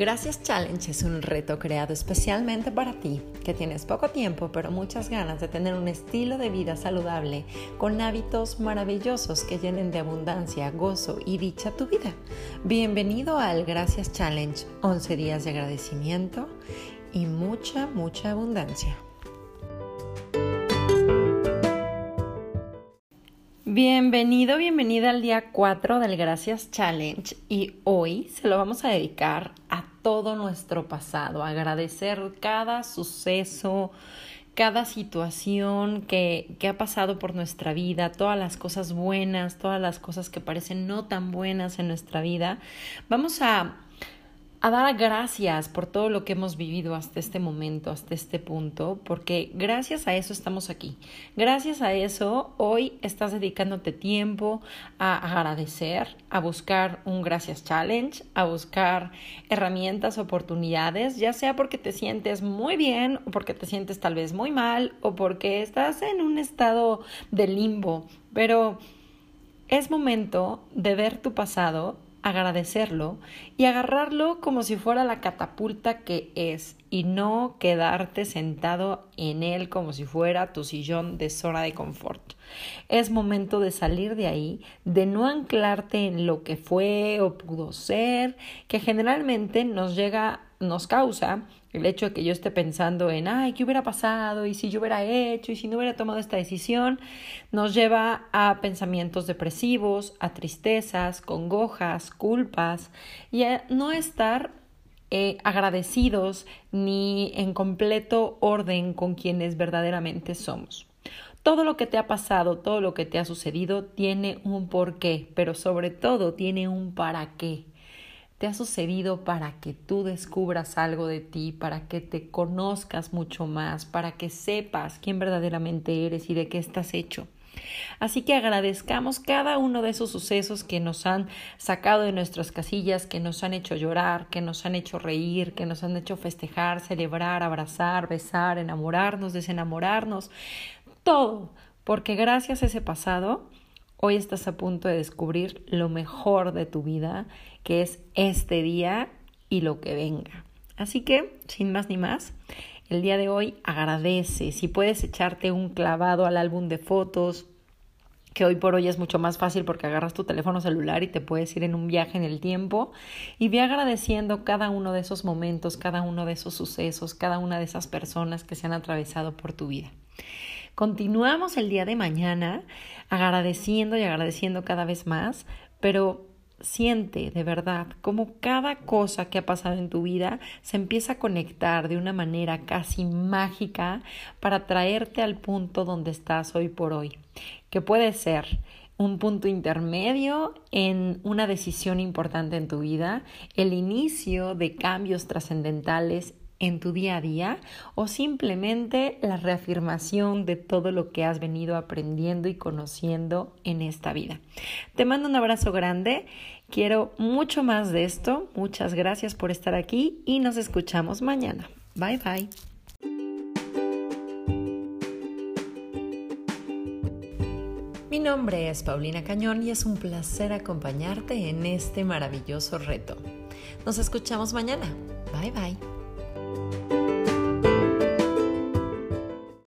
Gracias Challenge es un reto creado especialmente para ti, que tienes poco tiempo pero muchas ganas de tener un estilo de vida saludable con hábitos maravillosos que llenen de abundancia, gozo y dicha tu vida. Bienvenido al Gracias Challenge, 11 días de agradecimiento y mucha, mucha abundancia. Bienvenido, bienvenida al día 4 del Gracias Challenge y hoy se lo vamos a dedicar a todo nuestro pasado, agradecer cada suceso, cada situación que, que, ha pasado por nuestra vida, todas las cosas buenas, todas las cosas que parecen no tan buenas en nuestra vida. Vamos a a dar gracias por todo lo que hemos vivido hasta este momento, hasta este punto, porque gracias a eso estamos aquí. Gracias a eso hoy estás dedicándote tiempo a agradecer, a buscar un gracias challenge, a buscar herramientas, oportunidades, ya sea porque te sientes muy bien o porque te sientes tal vez muy mal o porque estás en un estado de limbo, pero es momento de ver tu pasado agradecerlo y agarrarlo como si fuera la catapulta que es y no quedarte sentado en él como si fuera tu sillón de zona de confort. Es momento de salir de ahí, de no anclarte en lo que fue o pudo ser, que generalmente nos llega, nos causa el hecho de que yo esté pensando en, ay, ¿qué hubiera pasado? Y si yo hubiera hecho, y si no hubiera tomado esta decisión, nos lleva a pensamientos depresivos, a tristezas, congojas, culpas, y a no estar eh, agradecidos ni en completo orden con quienes verdaderamente somos. Todo lo que te ha pasado, todo lo que te ha sucedido tiene un porqué, pero sobre todo tiene un para qué te ha sucedido para que tú descubras algo de ti, para que te conozcas mucho más, para que sepas quién verdaderamente eres y de qué estás hecho. Así que agradezcamos cada uno de esos sucesos que nos han sacado de nuestras casillas, que nos han hecho llorar, que nos han hecho reír, que nos han hecho festejar, celebrar, abrazar, besar, enamorarnos, desenamorarnos, todo, porque gracias a ese pasado Hoy estás a punto de descubrir lo mejor de tu vida, que es este día y lo que venga. Así que, sin más ni más, el día de hoy agradece. Si puedes echarte un clavado al álbum de fotos, que hoy por hoy es mucho más fácil porque agarras tu teléfono celular y te puedes ir en un viaje en el tiempo y ve agradeciendo cada uno de esos momentos, cada uno de esos sucesos, cada una de esas personas que se han atravesado por tu vida. Continuamos el día de mañana agradeciendo y agradeciendo cada vez más, pero siente de verdad cómo cada cosa que ha pasado en tu vida se empieza a conectar de una manera casi mágica para traerte al punto donde estás hoy por hoy, que puede ser un punto intermedio en una decisión importante en tu vida, el inicio de cambios trascendentales en tu día a día o simplemente la reafirmación de todo lo que has venido aprendiendo y conociendo en esta vida. Te mando un abrazo grande, quiero mucho más de esto, muchas gracias por estar aquí y nos escuchamos mañana. Bye bye. Mi nombre es Paulina Cañón y es un placer acompañarte en este maravilloso reto. Nos escuchamos mañana. Bye bye.